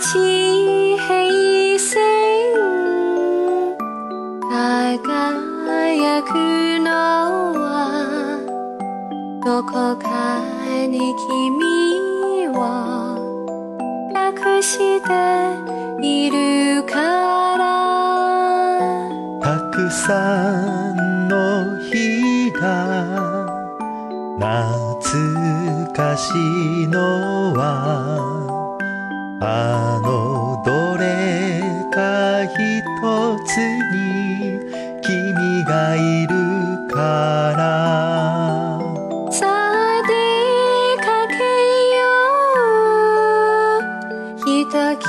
し平線輝くのはどこかに君を隠しているから。たくさんの日が懐かしいのはあのどれか一つに君がいるから。さあ出かけよう。ひとき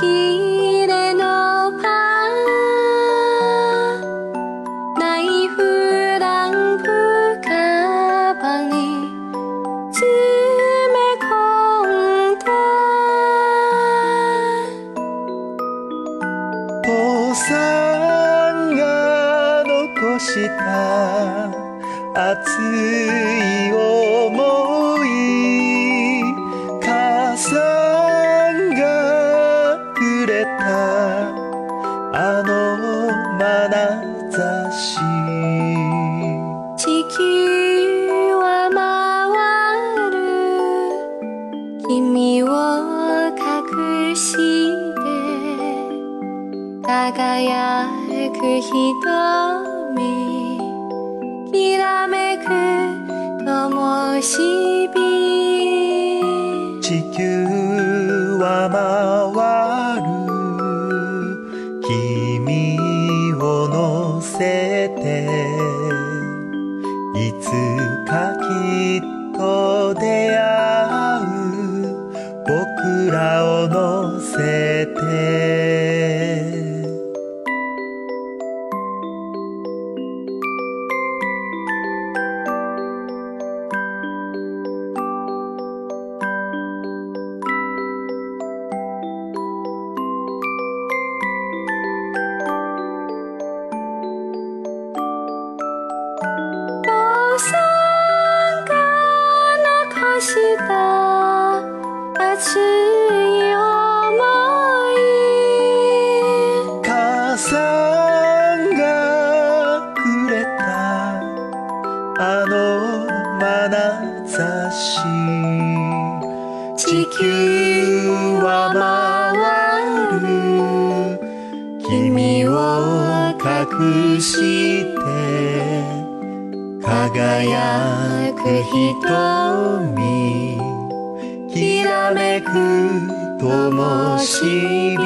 た熱い想い母さんがくれたあの眼差し地球は回る君を隠して輝く人きらめく灯火地球は回る。君を乗せて。いつかきっと出会熱い想い母さんがくれたあの眼差し地球は回る君を隠して輝く瞳きらめく灯火。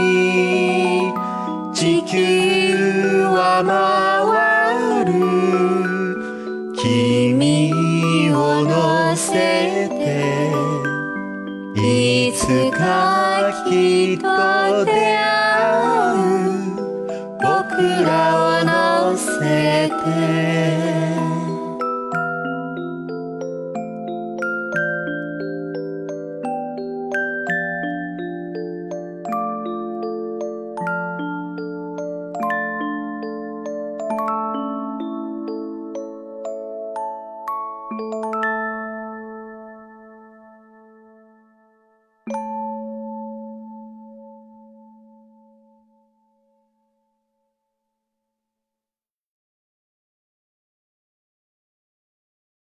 地球は回る。君を乗せて。いつかきっと出会う。僕らを乗せて。